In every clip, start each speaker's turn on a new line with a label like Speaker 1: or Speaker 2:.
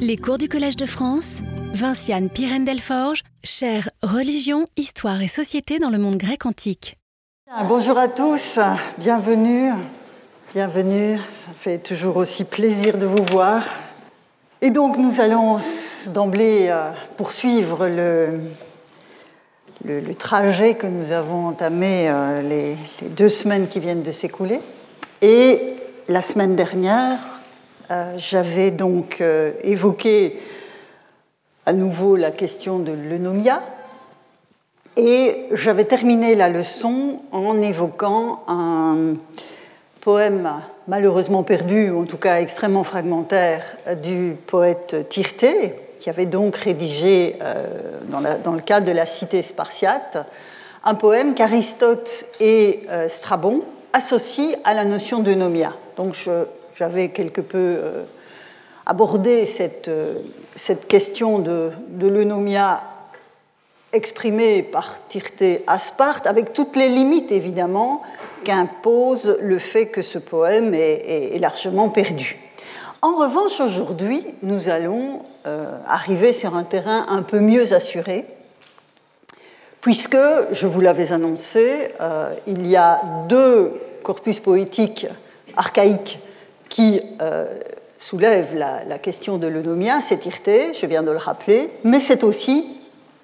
Speaker 1: Les cours du Collège de France, Vinciane Pirène Delforge, chère Religion, Histoire et Société dans le monde grec antique.
Speaker 2: Bonjour à tous, bienvenue, bienvenue, ça fait toujours aussi plaisir de vous voir. Et donc nous allons d'emblée euh, poursuivre le, le, trajet que nous avons entamé euh, les, deux semaines qui viennent de s'écouler. Et la semaine dernière, j'avais donc euh, évoqué à nouveau la question de l'eunomia et j'avais terminé la leçon en évoquant un poème malheureusement perdu, ou en tout cas extrêmement fragmentaire, du poète Tirté, qui avait donc rédigé, euh, dans, dans, le cadre de la cité spartiate, un poème qu'Aristote et Strabon associent à la notion d'eunomia. Donc je j'avais quelque peu euh, abordé cette, euh, cette question de, de l'eunomia exprimée par Tirté à Sparte, avec toutes les limites évidemment qu'impose le fait que ce poème est, largement perdu. En revanche, aujourd'hui, nous allons euh, arriver sur un terrain un peu mieux assuré, puisque, je vous l'avais annoncé, il y a deux corpus poétiques archaïques qui euh, soulève la, question de l'eunomia, c'est Tirté, je viens de le rappeler, mais c'est aussi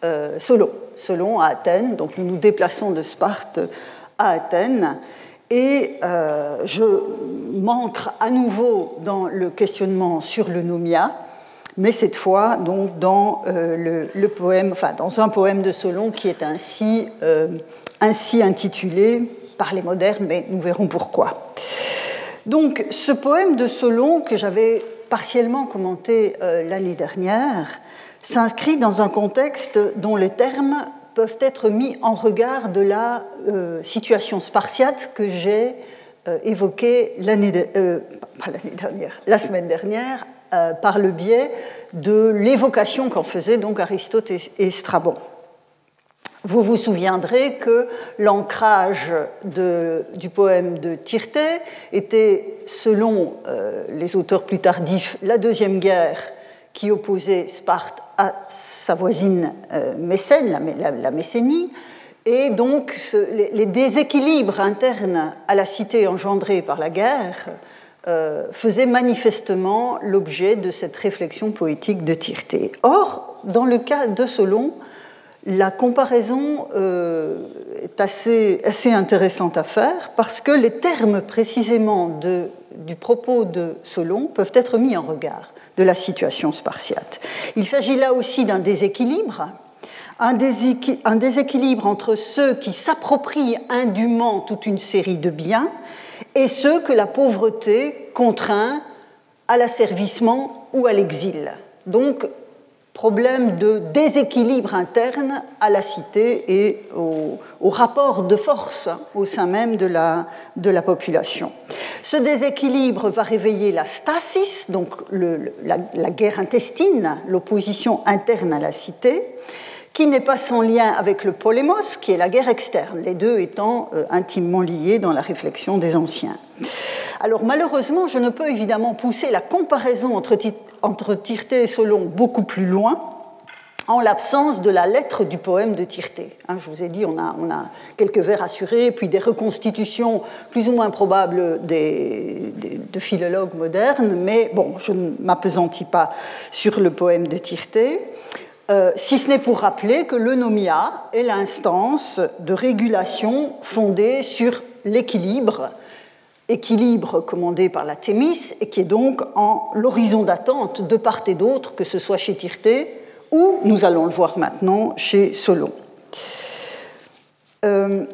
Speaker 2: euh, Solon, Solon à Athènes. Donc nous nous déplaçons de Sparte à Athènes. Et euh, je m'ancre à nouveau dans le questionnement sur l'eunomia, mais cette fois donc dans le, poème, enfin dans un poème de Solon qui est ainsi, ainsi intitulé par les modernes, mais nous verrons pourquoi. Donc ce poème de Solon que j'avais partiellement commenté euh, l'année dernière s'inscrit dans un contexte dont les termes peuvent être mis en regard de la euh, situation spartiate que j'ai euh, évoquée la semaine dernière, par le biais de l'évocation qu'en faisaient donc Aristote et Strabon. Vous vous souviendrez que l'ancrage du poème de Tirté était, selon euh, les auteurs plus tardifs, la deuxième guerre qui opposait Sparte à sa voisine euh, Mécène, la, Mécénie, et donc les, déséquilibres internes à la cité engendrés par la guerre euh, faisaient manifestement l'objet de cette réflexion poétique de Tirté. Or, dans le cas de Solon, la comparaison euh, est assez, intéressante à faire parce que les termes précisément du propos de Solon peuvent être mis en regard de la situation spartiate. Il s'agit là aussi d'un déséquilibre, un, déséquilibre entre ceux qui s'approprient indûment toute une série de biens et ceux que la pauvreté contraint à l'asservissement ou à l'exil. Donc problème de déséquilibre interne à la cité et au, rapport de force au sein même de la, population. Ce déséquilibre va réveiller la stasis, donc la, guerre intestine, l'opposition interne à la cité, qui n'est pas sans lien avec le polémos, qui est la guerre externe, les deux étant euh, intimement liés dans la réflexion des anciens. Alors malheureusement, je ne peux évidemment pousser la comparaison entre, entre Tirté et Solon beaucoup plus loin, en l'absence de la lettre du poème de Tirté. Hein, je vous ai dit, on a, quelques vers assurés, puis des reconstitutions plus ou moins probables de philologues modernes, mais bon, je ne m'apesantis pas sur le poème de Tirté, euh, si ce n'est pour rappeler que l'eunomia est l'instance de régulation fondée sur l'équilibre équilibre commandé par la Thémis et qui est donc en l'horizon d'attente de part et d'autre, que ce soit chez Tirté ou, nous allons le voir maintenant, chez Solon. Euh,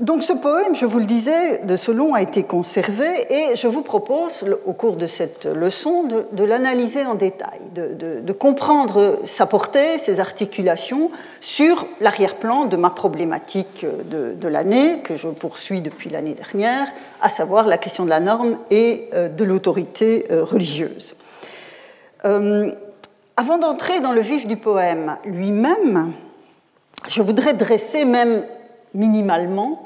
Speaker 2: donc ce poème, je vous le disais, de Solon a été conservé et je vous propose, au cours de cette leçon, de, l'analyser en détail, de, comprendre sa portée, ses articulations sur l'arrière-plan de ma problématique de, l'année, que je poursuis depuis l'année dernière, à savoir la question de la norme et euh, de l'autorité euh, religieuse. Euh, avant d'entrer dans le vif du poème lui-même, je voudrais dresser même minimalement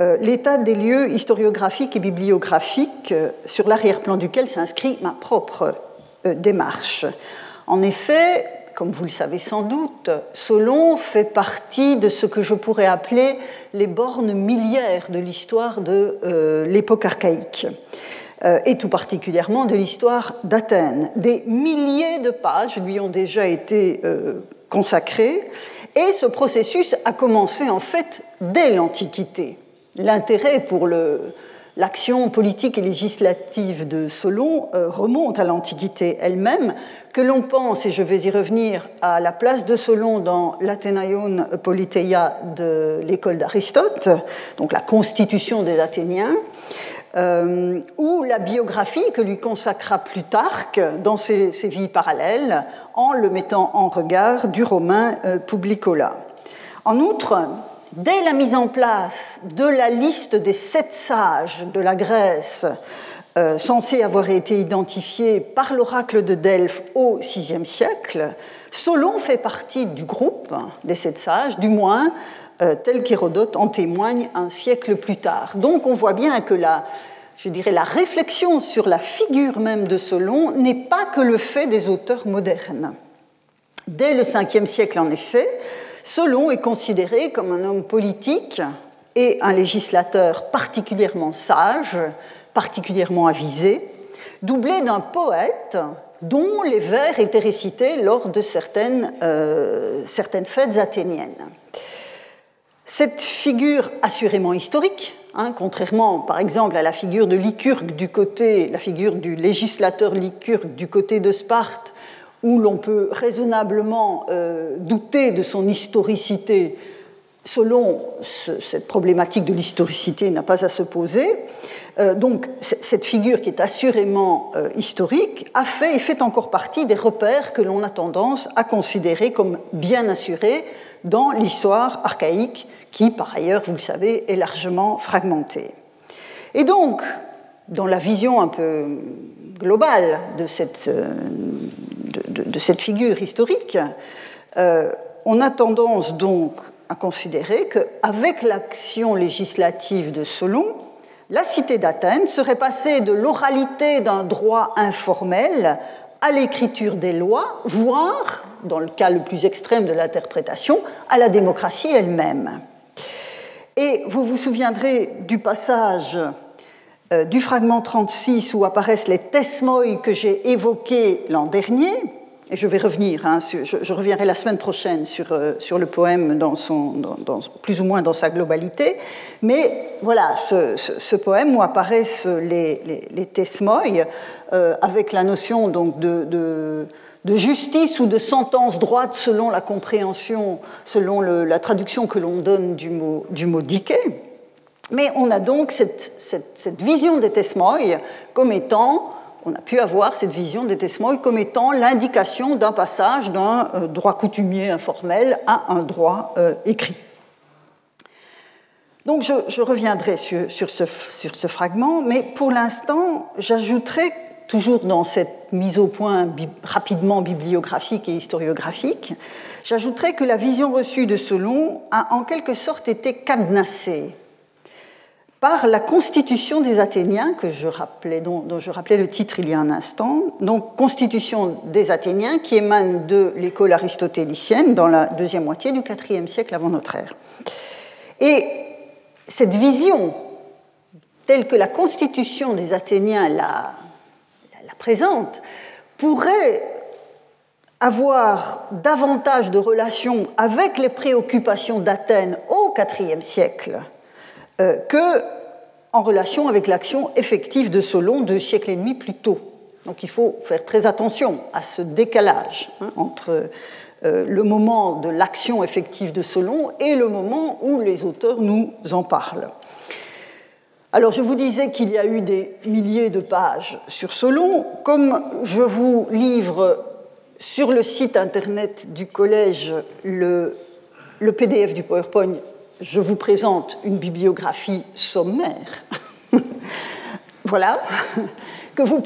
Speaker 2: euh, l'état des lieux historiographiques et bibliographiques euh, sur l'arrière-plan duquel s'inscrit ma propre démarche. En effet, comme vous le savez sans doute, Solon fait partie de ce que je pourrais appeler les bornes milliaires de l'histoire de euh, l'époque archaïque, euh, et tout particulièrement de l'histoire d'Athènes. Des milliers de pages lui ont déjà été euh, consacrées, et ce processus a commencé en fait dès l'Antiquité. L'intérêt pour l'action politique et législative de Solon euh, remonte à l'Antiquité elle-même, que l'on pense, et je vais y revenir, à la place de Solon dans l'Athénaïon Politeia de l'école d'Aristote, donc la constitution des Athéniens, euh, ou la biographie que lui consacra Plutarque dans ses, vies parallèles, en le mettant en regard du romain euh, Publicola. En outre, dès la mise en place de la liste des sept sages de la Grèce, euh, censés avoir été identifiés par l'oracle de Delphes au VIe siècle, Solon fait partie du groupe des sept sages, du moins euh, tel qu'Hérodote en témoigne un siècle plus tard. Donc on voit bien que la, je dirais, la réflexion sur la figure même de Solon n'est pas que le fait des auteurs modernes. Dès le Ve siècle, en effet, Solon est considéré comme un homme politique et un législateur particulièrement sage, particulièrement avisé, doublé d'un poète dont les vers étaient récités lors de certaines, euh, certaines fêtes athéniennes. Cette figure assurément historique, hein, contrairement par exemple à la figure de Lycurgue du côté, la figure du législateur Lycurgue du côté de Sparte, où l'on peut raisonnablement euh, douter de son historicité, selon cette problématique de l'historicité n'a pas à se poser. Euh, donc cette figure qui est assurément euh, historique a fait et fait encore partie des repères que l'on a tendance à considérer comme bien assurés dans l'histoire archaïque qui, par ailleurs, vous le savez, est largement fragmentée. Et donc, dans la vision un peu globale de cette cette figure historique, euh, on a tendance donc à considérer qu'avec l'action législative de Solon, la cité d'Athènes serait passée de l'oralité d'un droit informel à l'écriture des lois, voire, dans le cas le plus extrême de l'interprétation, à la démocratie elle-même. Et vous vous souviendrez du passage euh, du fragment 36 où apparaissent les tesmoi que j'ai évoqués l'an dernier, et je vais revenir, hein, je, reviendrai la semaine prochaine sur, euh, sur le poème plus ou moins dans sa globalité, mais voilà, ce, poème où apparaissent les, les, tesmoi, euh, avec la notion donc de, de, justice ou de sentence droite selon la compréhension, selon la traduction que l'on donne du mot, du mot Mais on a donc cette, cette, cette vision des tesmoi comme étant on a pu avoir cette vision des tesmoïs comme étant l'indication d'un passage d'un euh, droit coutumier informel à un droit euh, écrit. Donc je, reviendrai sur, ce, sur, ce, fragment, mais pour l'instant, j'ajouterai, toujours dans cette mise au point rapidement bibliographique et historiographique, j'ajouterai que la vision reçue de Solon a en quelque sorte été cadenassée par la constitution des Athéniens, que je rappelais, dont, je rappelais le titre il y a un instant, donc constitution des Athéniens qui émane de l'école aristotélicienne dans la deuxième moitié du IVe siècle avant notre ère. Et cette vision, telle que la constitution des Athéniens la, la présente, pourrait avoir davantage de relations avec les préoccupations d'Athènes au IVe siècle euh, que en relation avec l'action effective de Solon deux siècles et demi plus tôt. Donc il faut faire très attention à ce décalage hein, entre euh, le moment de l'action effective de Solon et le moment où les auteurs nous en parlent. Alors je vous disais qu'il y a eu des milliers de pages sur Solon. Comme je vous livre sur le site internet du collège le, le PDF du PowerPoint je vous présente une bibliographie sommaire. voilà. Dont vous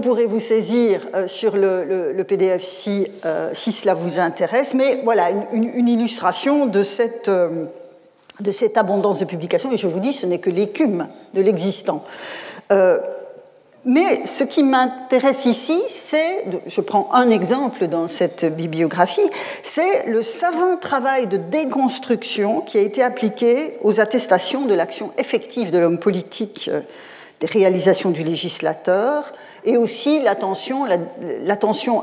Speaker 2: pourrez vous saisir euh, sur le, PDF si, euh, si, cela vous intéresse. Mais voilà, une, illustration de cette, euh, de cette abondance de publications. Et je vous dis, ce n'est que l'écume de l'existant. Mais ce qui m'intéresse ici, c'est, je prends un exemple dans cette bibliographie, c'est le savant travail de déconstruction qui a été appliqué aux attestations de l'action effective de l'homme politique, euh, des réalisations du législateur, et aussi l'attention,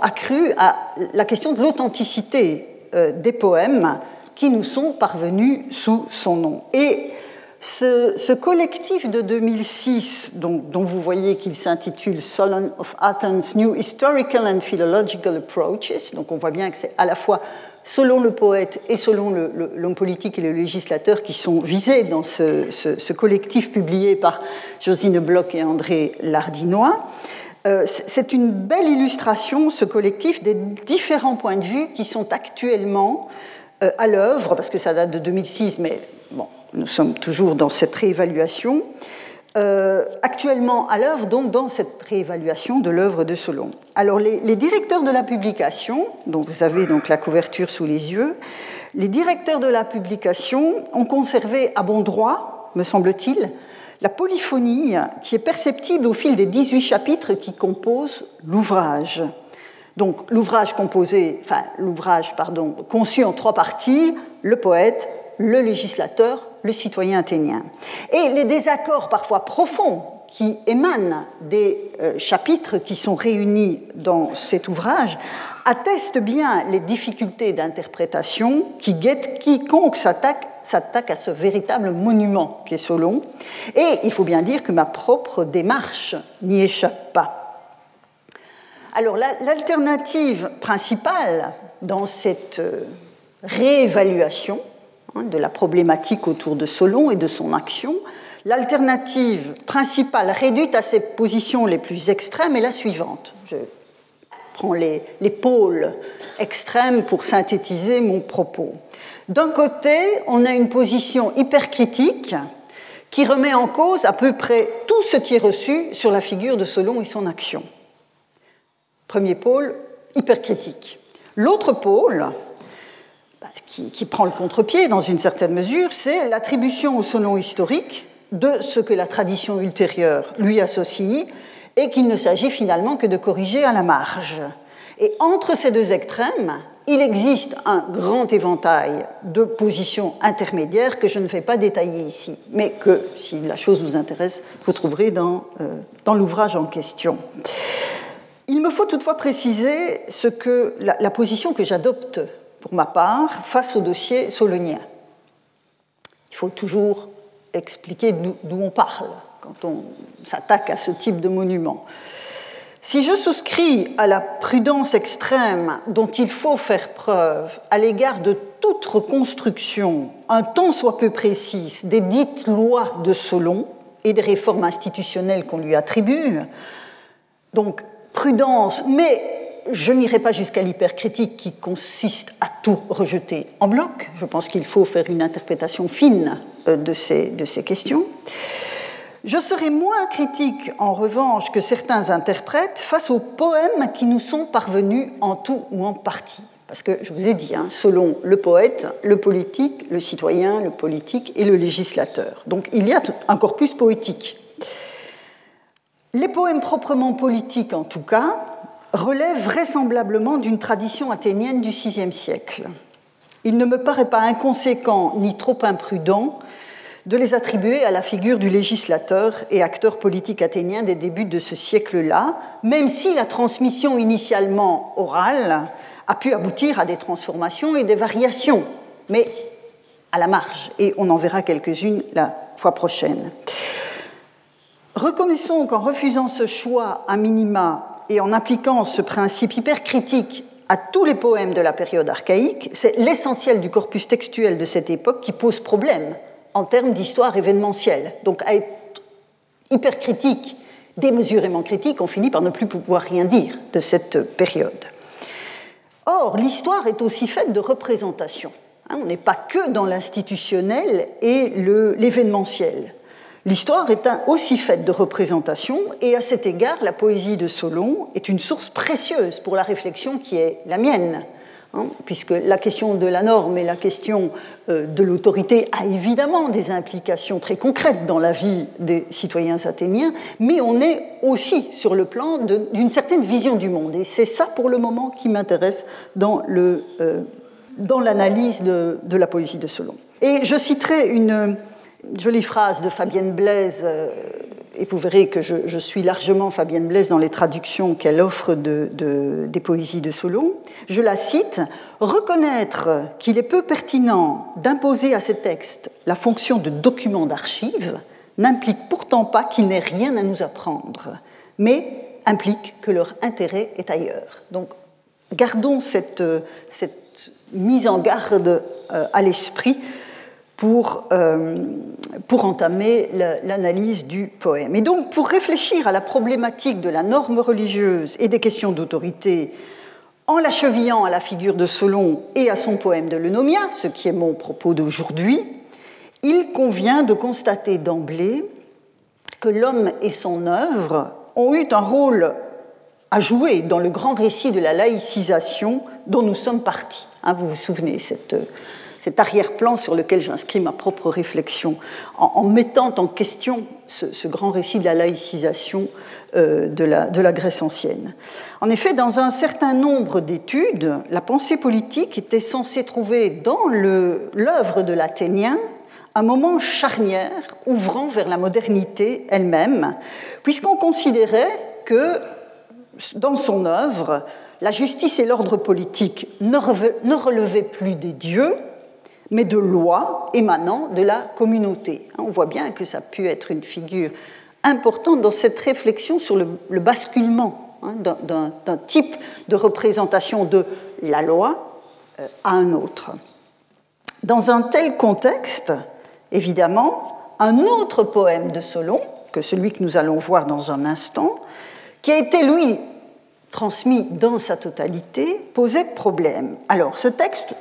Speaker 2: accrue à la question de l'authenticité euh, des poèmes qui nous sont parvenus sous son nom. Et ce, collectif de 2006, dont, vous voyez qu'il s'intitule Solon of Athens, New Historical and Philological Approaches, donc on voit bien que c'est à la fois selon le poète et selon l'homme politique et le législateur qui sont visés dans ce, collectif publié par Josine Bloch et André Lardinois. Euh, c'est une belle illustration, ce collectif, des différents points de vue qui sont actuellement euh, à l'œuvre, parce que ça date de 2006, mais bon, nous sommes toujours dans cette réévaluation, euh, actuellement à l'œuvre, donc dans cette réévaluation de l'œuvre de Solon. Alors les, directeurs de la publication, dont vous avez donc la couverture sous les yeux, les directeurs de la publication ont conservé à bon droit, me semble-t-il, la polyphonie qui est perceptible au fil des 18 chapitres qui composent l'ouvrage. Donc l'ouvrage composé, enfin l'ouvrage pardon, conçu en trois parties, le poète, le législateur, le citoyen athénien. Et les désaccords parfois profonds qui émanent des euh, chapitres qui sont réunis dans cet ouvrage attestent bien les difficultés d'interprétation qui guettent quiconque s'attaque s'attaque à ce véritable monument qu'est Solon. Et il faut bien dire que ma propre démarche n'y échappe pas. Alors l'alternative principale dans cette euh, réévaluation de la problématique autour de Solon et de son action. L'alternative principale réduite à ses positions les plus extrêmes est la suivante. Je prends les, les pôles extrêmes pour synthétiser mon propos. D'un côté, on a une position hypercritique qui remet en cause à peu près tout ce qui est reçu sur la figure de Solon et son action. Premier pôle, hypercritique. L'autre pôle, qui, prend le contre-pied dans une certaine mesure, c'est l'attribution au Solon historique de ce que la tradition ultérieure lui associe et qu'il ne s'agit finalement que de corriger à la marge. Et entre ces deux extrêmes, il existe un grand éventail de positions intermédiaires que je ne vais pas détailler ici, mais que, si la chose vous intéresse, vous trouverez dans, euh, dans l'ouvrage en question. Il me faut toutefois préciser ce que, la position que j'adopte pour ma part, face au dossier solonien. Il faut toujours expliquer d'où on parle quand on s'attaque à ce type de monument. Si je souscris à la prudence extrême dont il faut faire preuve à l'égard de toute reconstruction, un temps soit peu précise, des dites lois de Solon et des réformes institutionnelles qu'on lui attribue, donc prudence, mais je n'irai pas jusqu'à l'hypercritique qui consiste à tout rejeter en bloc. Je pense qu'il faut faire une interprétation fine euh, de ces, questions. Je serai moins critique, en revanche, que certains interprètes face aux poèmes qui nous sont parvenus en tout ou en partie. Parce que je vous ai dit, hein, selon le poète, le politique, le citoyen, le politique et le législateur. Donc il y a un corpus poétique. Les poèmes proprement politiques, en tout cas, relève vraisemblablement d'une tradition athénienne du VIe siècle. Il ne me paraît pas inconséquent ni trop imprudent de les attribuer à la figure du législateur et acteur politique athénien des débuts de ce siècle-là, même si la transmission initialement orale a pu aboutir à des transformations et des variations, mais à la marge, et on en verra quelques-unes la fois prochaine. Reconnaissons qu'en refusant ce choix à minima et en appliquant ce principe hypercritique à tous les poèmes de la période archaïque, c'est l'essentiel du corpus textuel de cette époque qui pose problème en termes d'histoire événementielle. Donc à être hypercritique, démesurément critique, on finit par ne plus pouvoir rien dire de cette période. Or, l'histoire est aussi faite de représentations. Hein, on n'est pas que dans l'institutionnel et l'événementiel. L'histoire est aussi faite de représentations et à cet égard, la poésie de Solon est une source précieuse pour la réflexion qui est la mienne Hein, puisque la question de la norme et la question euh, de l'autorité a évidemment des implications très concrètes dans la vie des citoyens athéniens, mais on est aussi sur le plan d'une certaine vision du monde. Et c'est ça pour le moment qui m'intéresse dans euh, l'analyse de, de, la poésie de Solon. Et je citerai une jolie phrase de Fabienne Blaise euh, et vous verrez que je, suis largement Fabienne Blaise dans les traductions qu'elle offre des poésies de Solon. Je la cite Reconnaître qu'il est peu pertinent d'imposer à ces textes la fonction de document d'archives n'implique pourtant pas qu'il n'ait rien à nous apprendre, mais implique que leur intérêt est ailleurs. Donc, gardons cette, cette mise en garde euh, à l'esprit pour, euh, pour entamer l'analyse du poème. Et donc, pour réfléchir à la problématique de la norme religieuse et des questions d'autorité, en l'achevillant à la figure de Solon et à son poème de l'Eunomia, ce qui est mon propos d'aujourd'hui, il convient de constater d'emblée que l'homme et son œuvre ont eu un rôle à jouer dans le grand récit de la laïcisation dont nous sommes partis. Hein, vous vous souvenez, cette, cet arrière-plan sur lequel j'inscris ma propre réflexion, en, mettant en question ce, grand récit de la laïcisation euh, de, la, de, la, Grèce ancienne. En effet, dans un certain nombre d'études, la pensée politique était censée trouver dans l'œuvre de l'Athénien un moment charnière ouvrant vers la modernité elle-même, puisqu'on considérait que dans son œuvre, la justice et l'ordre politique ne relevaient plus des dieux, mais de lois émanant de la communauté. On voit bien que ça a pu être une figure importante dans cette réflexion sur le, basculement hein, d'un type de représentation de la loi euh, à un autre. Dans un tel contexte, évidemment, un autre poème de Solon, que celui que nous allons voir dans un instant, qui a été, lui, transmis dans sa totalité, posait problème. Alors, ce texte,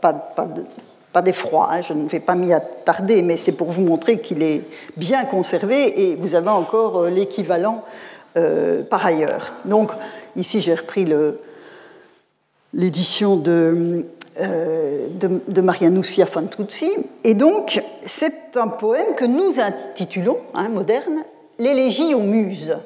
Speaker 2: pas de, pas d'effroi, hein, je ne vais pas m'y attarder, mais c'est pour vous montrer qu'il est bien conservé et vous avez encore euh, l'équivalent euh, par ailleurs. Donc ici j'ai repris l'édition de, euh, de, Fantuzzi et donc c'est un poème que nous intitulons, hein, moderne, l'élégie aux muses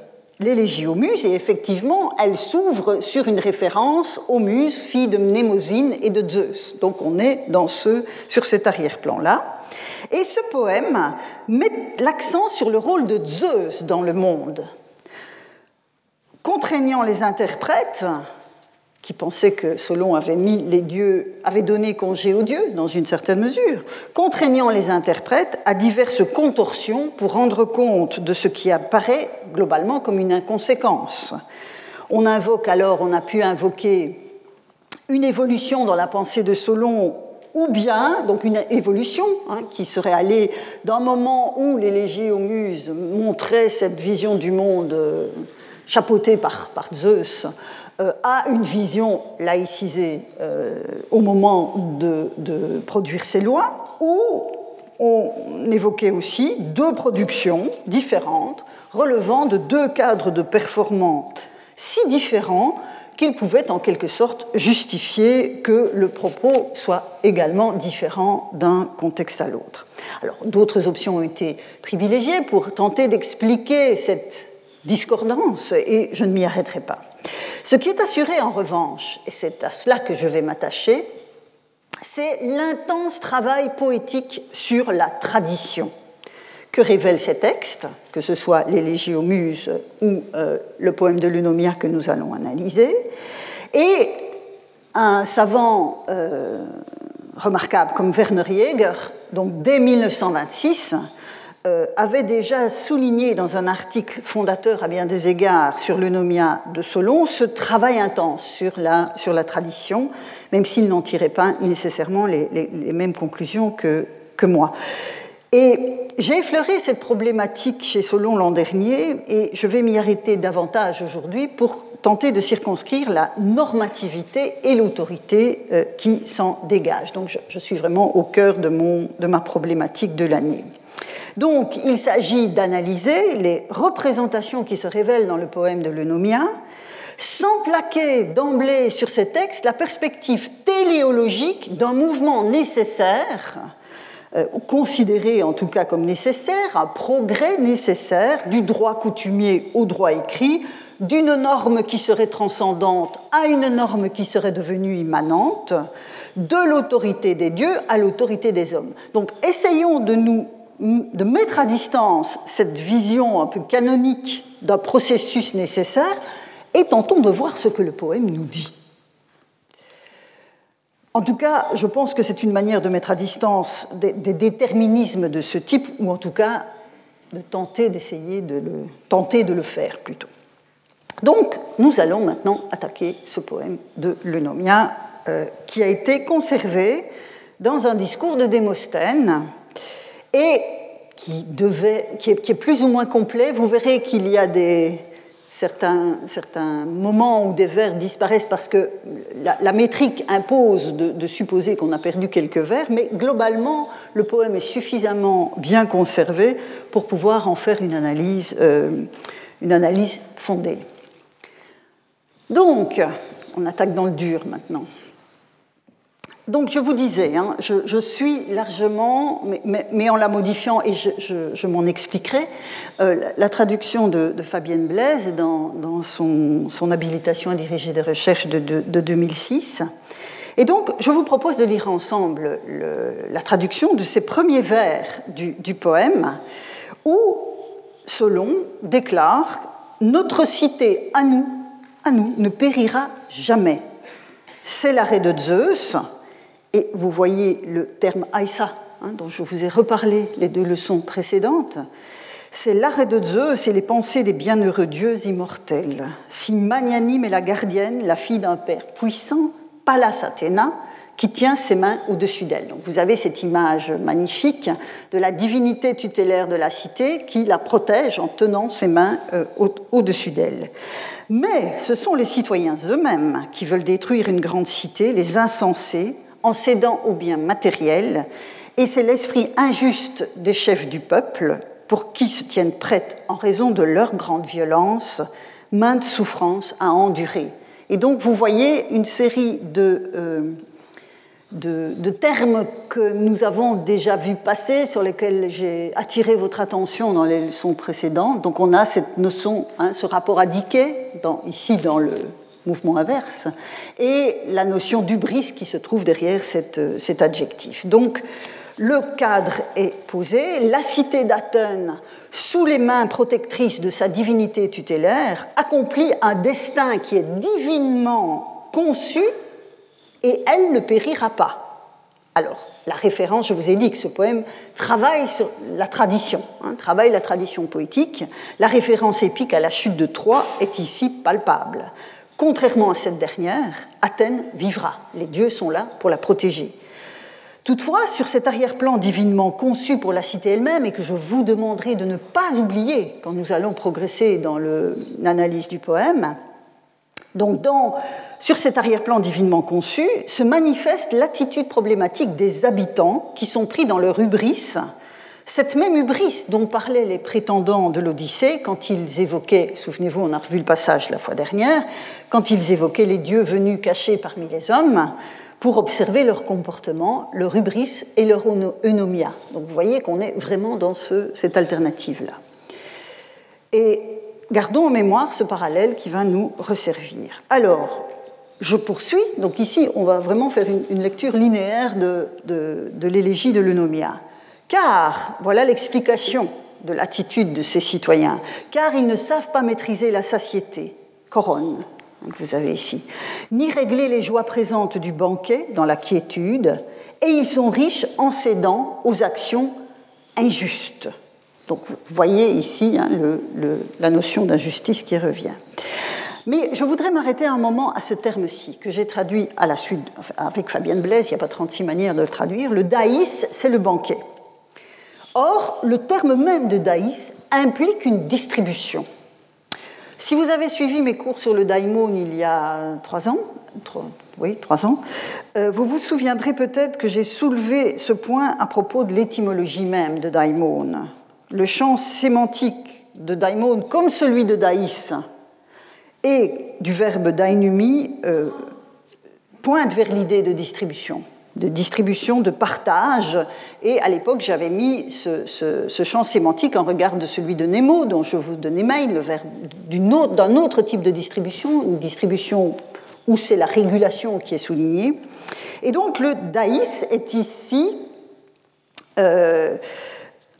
Speaker 2: l'élégie aux muses, et effectivement, elle s'ouvre sur une référence aux muses, filles de Mnémosyne et de Zeus. Donc on est dans ce, sur cet arrière-plan-là. Et ce poème met l'accent sur le rôle de Zeus dans le monde, contraignant les interprètes qui pensait que Solon avait mis les dieux, avait donné congé aux dieux dans une certaine mesure, contraignant les interprètes à diverses contorsions pour rendre compte de ce qui apparaît globalement comme une inconséquence. On invoque alors, on a pu invoquer une évolution dans la pensée de Solon ou bien donc une évolution hein, qui serait allée d'un moment où l'élégie aux muses montrait cette vision du monde euh, chapeautée par, Zeus a une vision laïcisée euh, au moment de, produire ses lois, où on évoquait aussi deux productions différentes relevant de deux cadres de performance si différents qu'ils pouvaient en quelque sorte justifier que le propos soit également différent d'un contexte à l'autre. Alors d'autres options ont été privilégiées pour tenter d'expliquer cette discordance et je ne m'y arrêterai pas. Ce qui est assuré en revanche, et c'est à cela que je vais m'attacher, c'est l'intense travail poétique sur la tradition que révèlent ces textes, que ce soit l'élégie aux muses ou euh, le poème de Lunomia que nous allons analyser. Et un savant euh, remarquable comme Werner Jäger, donc dès 1926, euh, avait déjà souligné dans un article fondateur à bien des égards sur l'eunomia de Solon ce travail intense sur la, sur la tradition, même s'il n'en tirait pas nécessairement les, mêmes conclusions que, que moi. Et j'ai effleuré cette problématique chez Solon l'an dernier et je vais m'y arrêter davantage aujourd'hui pour tenter de circonscrire la normativité et l'autorité euh, qui s'en dégagent. Donc je, je, suis vraiment au cœur de, mon, de ma problématique de l'année. Donc, il s'agit d'analyser les représentations qui se révèlent dans le poème de l'Eunomia sans plaquer d'emblée sur ces textes la perspective téléologique d'un mouvement nécessaire, euh, considéré en tout cas comme nécessaire, un progrès nécessaire du droit coutumier au droit écrit, d'une norme qui serait transcendante à une norme qui serait devenue immanente, de l'autorité des dieux à l'autorité des hommes. Donc essayons de nous de mettre à distance cette vision un peu canonique d'un processus nécessaire et tentons de voir ce que le poème nous dit. En tout cas, je pense que c'est une manière de mettre à distance des, déterminismes de ce type, ou en tout cas de tenter d'essayer de le tenter de le faire plutôt. Donc, nous allons maintenant attaquer ce poème de Lenomia, euh, qui a été conservé dans un discours de Démosthène et qui, est plus ou moins complet. Vous verrez qu'il y a des, certains, certains moments où des vers disparaissent parce que la, métrique impose de, supposer qu'on a perdu quelques vers, mais globalement, le poème est suffisamment bien conservé pour pouvoir en faire une analyse, euh, une analyse fondée. Donc, on attaque dans le dur maintenant. Donc je vous disais, hein, je, suis largement, mais, en la modifiant, et je, m'en expliquerai, euh, la traduction de, Fabienne Blaise dans, son, habilitation à diriger des recherches de, 2006. Et donc je vous propose de lire ensemble la traduction de ces premiers vers du, du poème, où Solon déclare Notre cité à nous, à nous, ne périra jamais. C'est l'arrêt de Zeus et vous voyez le terme Aïssa, hein, dont je vous ai reparlé les deux leçons précédentes. C'est l'arrêt de Zeus et les pensées des bienheureux dieux immortels. Si magnanime est la gardienne, la fille d'un père puissant, Pallas Athéna, qui tient ses mains au-dessus d'elle. Donc vous avez cette image magnifique de la divinité tutélaire de la cité qui la protège en tenant ses mains euh, au-dessus d'elle. Mais ce sont les citoyens eux-mêmes qui veulent détruire une grande cité, les insensés, en cédant aux biens matériels, et c'est l'esprit injuste des chefs du peuple pour qui se tiennent prêtes, en raison de leur grande violence, maintes souffrances à endurer. Et donc vous voyez une série de, euh, de, termes que nous avons déjà vus passer, sur lesquels j'ai attiré votre attention dans les leçons précédentes. Donc on a cette notion, hein, ce rapport à dans, ici dans le, mouvement inverse, et la notion d'ubris qui se trouve derrière euh, cet adjectif. Donc, le cadre est posé, la cité d'Athènes, sous les mains protectrices de sa divinité tutélaire, accomplit un destin qui est divinement conçu et elle ne périra pas. Alors, la référence, je vous ai dit que ce poème travaille sur la tradition, hein, travaille la tradition poétique. La référence épique à la chute de Troie est ici palpable. Contrairement à cette dernière, Athènes vivra. Les dieux sont là pour la protéger. Toutefois, sur cet arrière-plan divinement conçu pour la cité elle-même, et que je vous demanderai de ne pas oublier quand nous allons progresser dans l'analyse du poème, donc sur cet arrière-plan divinement conçu se manifeste l'attitude problématique des habitants qui sont pris dans leur hubris cette même hubris dont parlaient les prétendants de l'Odyssée quand ils évoquaient, souvenez-vous, on a revu le passage la fois dernière, quand ils évoquaient les dieux venus cachés parmi les hommes pour observer leur comportement, leur hubris et leur eunomia. Donc vous voyez qu'on est vraiment dans cette alternative-là. Et gardons en mémoire ce parallèle qui va nous resservir. Alors, je poursuis. Donc ici, on va vraiment faire une, lecture linéaire de, de l'élégie de l'eunomia car, voilà l'explication de l'attitude de ces citoyens, car ils ne savent pas maîtriser la satiété, coronne, que vous avez ici, ni régler les joies présentes du banquet dans la quiétude, et ils sont riches en cédant aux actions injustes. Donc vous voyez ici hein, la notion d'injustice qui revient. Mais je voudrais m'arrêter un moment à ce terme-ci, que j'ai traduit à la suite, avec Fabienne Blaise, il n'y a pas 36 manières de le traduire. Le daïs, c'est le banquet. Or, le terme même de daïs implique une distribution. Si vous avez suivi mes cours sur le daimon il y a trois ans, oui, trois ans, euh, vous vous souviendrez peut-être que j'ai soulevé ce point à propos de l'étymologie même de daimon. Le champ sémantique de daimon, comme celui de daïs, est du verbe dainumi euh, pointe vers l'idée de distribution, de distribution, de partage. Et à l'époque, j'avais mis ce, champ sémantique en regard de celui de Nemo, dont je vous donnais mail, le verbe d'un autre type de distribution, une distribution où c'est la régulation qui est soulignée. Et donc le daïs est ici euh,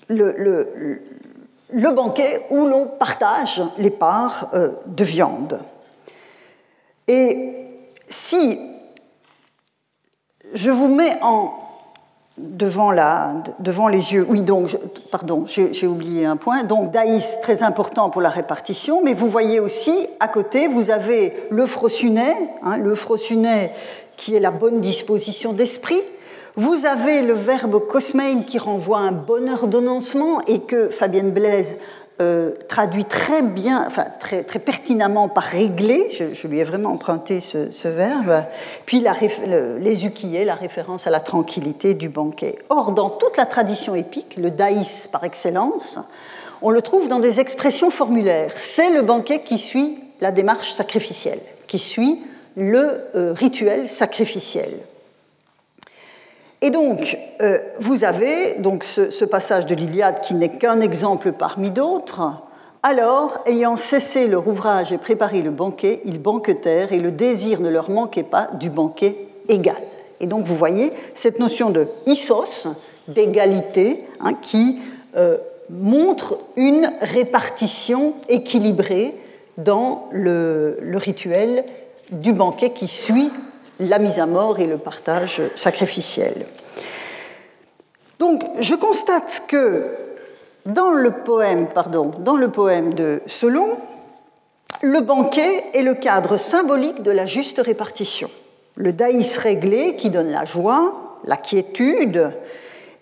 Speaker 2: le, banquet où l'on partage les parts euh, de viande. Et si je vous mets en, devant, devant les yeux, oui, donc, pardon, j'ai oublié un point, donc daïs, très important pour la répartition, mais vous voyez aussi, à côté, vous avez le frosunet, hein, le frosunet qui est la bonne disposition d'esprit, vous avez le verbe cosmein qui renvoie à un bon ordonnancement et que Fabienne Blaise euh, traduit très bien, enfin très, très pertinemment par régler, je, lui ai vraiment emprunté ce, verbe, puis la, les ukiés, la référence à la tranquillité du banquet. Or, dans toute la tradition épique, le daïs par excellence, on le trouve dans des expressions formulaires. C'est le banquet qui suit la démarche sacrificielle, qui suit le euh, rituel sacrificiel. Et donc, euh, vous avez donc ce, passage de l'Iliade qui n'est qu'un exemple parmi d'autres. Alors, ayant cessé leur ouvrage et préparé le banquet, ils banquetèrent et le désir ne leur manquait pas du banquet égal. Et donc, vous voyez cette notion de isos, d'égalité, hein, qui euh, montre une répartition équilibrée dans le rituel du banquet qui suit la mise à mort et le partage sacrificiel. Donc, je constate que dans le poème, de Solon, le banquet est le cadre symbolique de la juste répartition. Le daïs réglé qui donne la joie, la quiétude,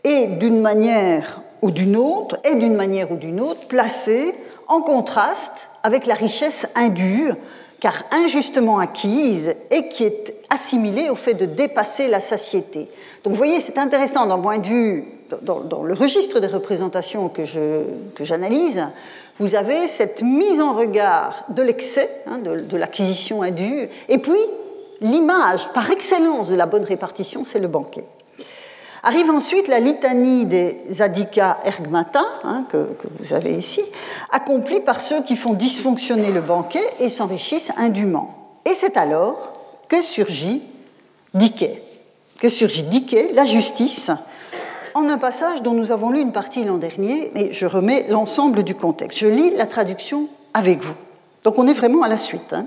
Speaker 2: et d'une manière ou d'une autre, est d'une manière ou d'une autre placé en contraste avec la richesse indue car injustement acquise et qui est assimilée au fait de dépasser la satiété. Donc vous voyez, c'est intéressant d'un point de vue, dans, le registre des représentations que, j'analyse, vous avez cette mise en regard de l'excès, hein, de, l'acquisition indue, et puis l'image par excellence de la bonne répartition, c'est le banquet. Arrive ensuite la litanie des Zadika Ergmata, hein, que, vous avez ici, accomplie par ceux qui font dysfonctionner le banquet et s'enrichissent indûment. Et c'est alors que surgit Diké, que surgit Diké, la justice, en un passage dont nous avons lu une partie l'an dernier, et je remets l'ensemble du contexte. Je lis la traduction avec vous. Donc on est vraiment à la suite. Hein.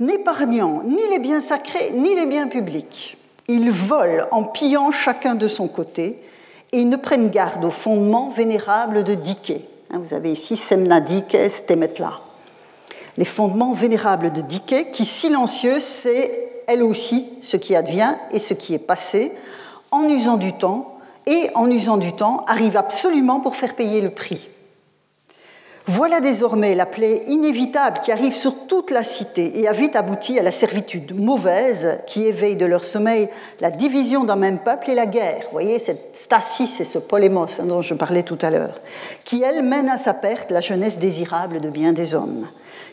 Speaker 2: N'épargnant ni les biens sacrés ni les biens publics ils volent en pillant chacun de son côté et ils ne prennent garde aux fondements vénérables de Diké. Hein, vous avez ici Semna Diké, Stemetla. Les fondements vénérables de Diké, qui silencieux, c'est elle aussi ce qui advient et ce qui est passé, en usant du temps, et en usant du temps, arrive absolument pour faire payer le prix. Voilà désormais la plaie inévitable qui arrive sur toute la cité et a vite abouti à la servitude mauvaise qui éveille de leur sommeil la division d'un même peuple et la guerre. Vous voyez, cette stasis et ce polémos hein, dont je parlais tout à l'heure, qui, elle, mène à sa perte la jeunesse désirable de bien des hommes.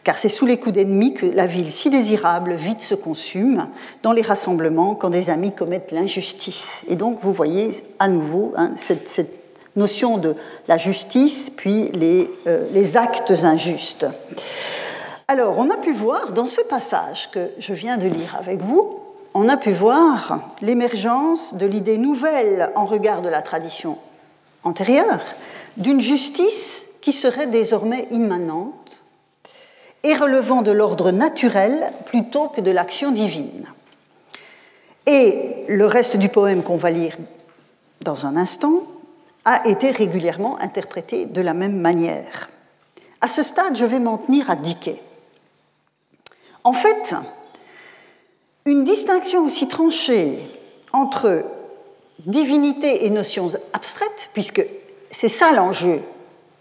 Speaker 2: Car c'est sous les coups d'ennemis que la ville si désirable vite se consume dans les rassemblements quand des amis commettent l'injustice. Et donc, vous voyez à nouveau hein, cette, cette notion de la justice, puis les, euh, les, actes injustes. Alors, on a pu voir dans ce passage que je viens de lire avec vous, on a pu voir l'émergence de l'idée nouvelle en regard de la tradition antérieure, d'une justice qui serait désormais immanente et relevant de l'ordre naturel plutôt que de l'action divine. Et le reste du poème qu'on va lire dans un instant a été régulièrement interprété de la même manière. À ce stade, je vais m'en tenir à Dickey. En fait, une distinction aussi tranchée entre divinité et notions abstraites, puisque c'est ça l'enjeu,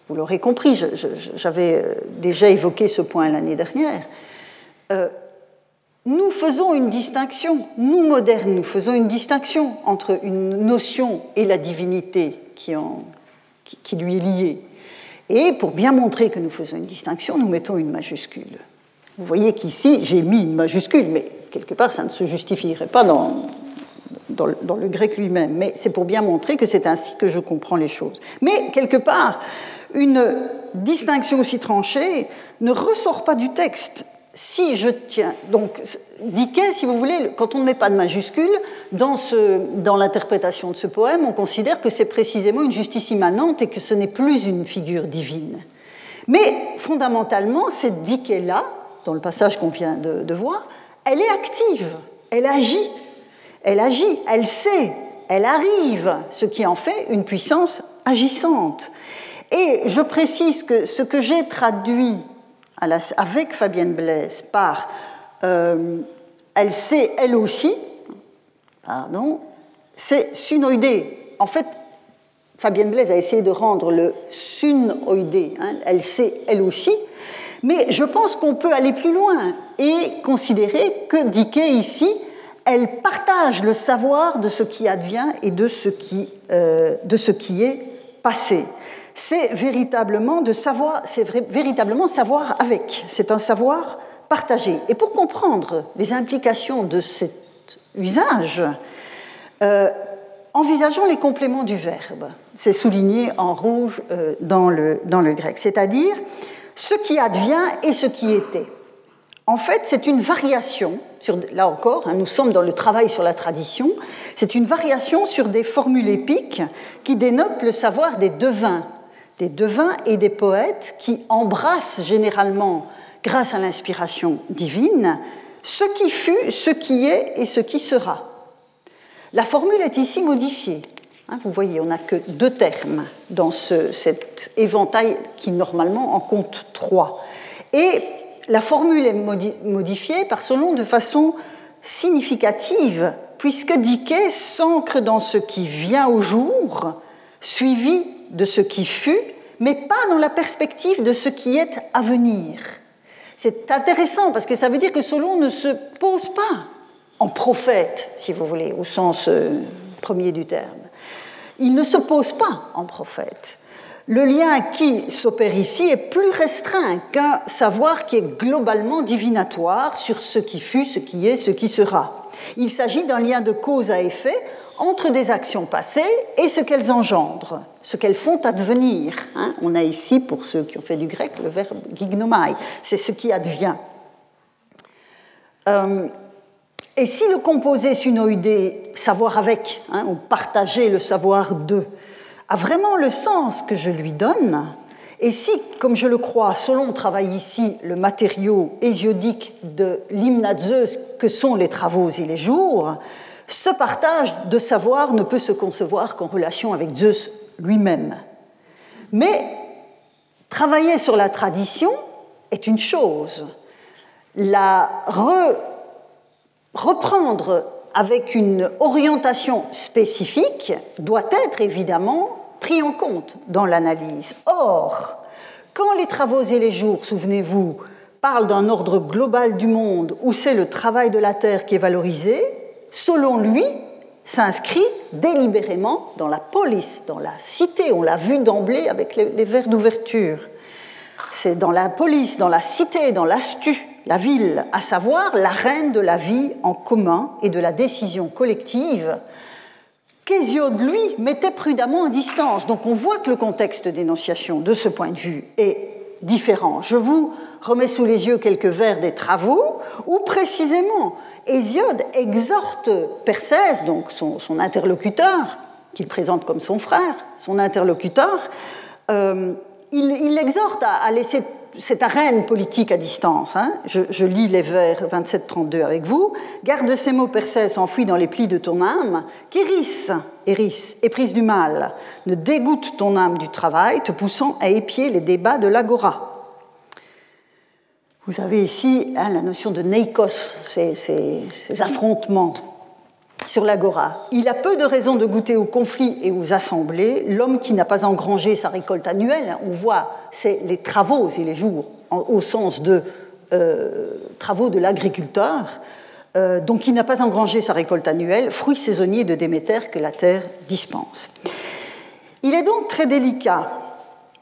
Speaker 2: vous l'aurez compris, j'avais euh, déjà évoqué ce point l'année dernière, euh, nous faisons une distinction, nous modernes, nous faisons une distinction entre une notion et la divinité qui, lui est lié. Et pour bien montrer que nous faisons une distinction, nous mettons une majuscule. Vous voyez qu'ici, j'ai mis une majuscule, mais quelque part, ça ne se justifierait pas dans, le, grec lui-même. Mais c'est pour bien montrer que c'est ainsi que je comprends les choses. Mais quelque part, une distinction aussi tranchée ne ressort pas du texte. Si je tiens, donc, Dickey, si vous voulez, quand on ne met pas de majuscule, dans, l'interprétation de ce poème, on considère que c'est précisément une justice immanente et que ce n'est plus une figure divine. Mais fondamentalement, cette Dickey-là, dans le passage qu'on vient de, voir, elle est active, elle agit, elle agit, elle sait, elle arrive, ce qui en fait une puissance agissante. Et je précise que ce que j'ai traduit avec Fabienne Blaise par euh, elle sait elle aussi, pardon, c'est sunoïdé. En fait, Fabienne Blaise a essayé de rendre le sunoïdé, hein, elle sait elle aussi, mais je pense qu'on peut aller plus loin et considérer que Dickey ici, elle partage le savoir de ce qui advient et de ce qui, euh, de ce qui est passé. C'est véritablement savoir avec. C'est un savoir partagé. Et pour comprendre les implications de cet usage, euh, envisageons les compléments du verbe. C'est souligné en rouge euh, dans, le, dans le grec, c'est-à-dire ce qui advient et ce qui était. En fait, c'est une variation, sur, là encore, hein, nous sommes dans le travail sur la tradition, c'est une variation sur des formules épiques qui dénotent le savoir des devins, des devins et des poètes qui embrassent généralement, grâce à l'inspiration divine, ce qui fut, ce qui est et ce qui sera. La formule est ici modifiée. Hein, vous voyez, on n'a que deux termes dans cet éventail qui normalement en compte trois. Et la formule est modifiée par son nom de façon significative, puisque Dickey s'ancre dans ce qui vient au jour, suivi de ce qui fut, mais pas dans la perspective de ce qui est à venir. C'est intéressant parce que ça veut dire que Solon ne se pose pas en prophète, si vous voulez, au sens euh, premier du terme il ne se pose pas en prophète. Le lien qui s'opère ici est plus restreint qu'un savoir qui est globalement divinatoire sur ce qui fut, ce qui est, ce qui sera. Il s'agit d'un lien de cause à effet entre des actions passées et ce qu'elles engendrent, ce qu'elles font advenir. Hein. On a ici, pour ceux qui ont fait du grec, le verbe gignomai, c'est ce qui advient. Euh, et si le composé sunoïdé, savoir avec, hein, ou partager le savoir de, a vraiment le sens que je lui donne, et si, comme je le crois, Solon travaille ici le matériau hésiodique de l'hymne Zeus que sont les travaux et les jours, ce partage de savoir ne peut se concevoir qu'en relation avec Zeus lui-même. Mais travailler sur la tradition est une chose. La re reprendre avec une orientation spécifique doit être évidemment pris en compte dans l'analyse. Or, quand les travaux et les jours, souvenez-vous, parlent d'un ordre global du monde où c'est le travail de la terre qui est valorisé, selon lui, s'inscrit délibérément dans la police, dans la cité. On l'a vu d'emblée avec les, vers d'ouverture. C'est dans la police, dans la cité, dans l'astu la ville, à savoir la reine de la vie en commun et de la décision collective, qu'Hésiode, lui, mettait prudemment en distance. Donc on voit que le contexte d'énonciation, de ce point de vue, est différent. Je vous remets sous les yeux quelques vers des travaux où précisément Hésiode exhorte Persès, donc son, interlocuteur, qu'il présente comme son frère, son interlocuteur, euh, il l'exhorte à, laisser cette arène politique à distance. Hein. je, lis les vers 27-32 avec vous. Garde ces mots, Persès, enfouis dans les plis de ton âme, qu'hérisse, hérisse, éprise du mal, ne dégoûte ton âme du travail, te poussant à épier les débats de l'agora. Vous avez ici hein, la notion de neikos, ces affrontements sur l'agora. Il a peu de raisons de goûter aux conflits et aux assemblées. L'homme qui n'a pas engrangé sa récolte annuelle, on voit, c'est les travaux et les jours, au sens de euh, travaux de l'agriculteur, euh, donc qui n'a pas engrangé sa récolte annuelle, fruit saisonnier de Déméter que la terre dispense. Il est donc très délicat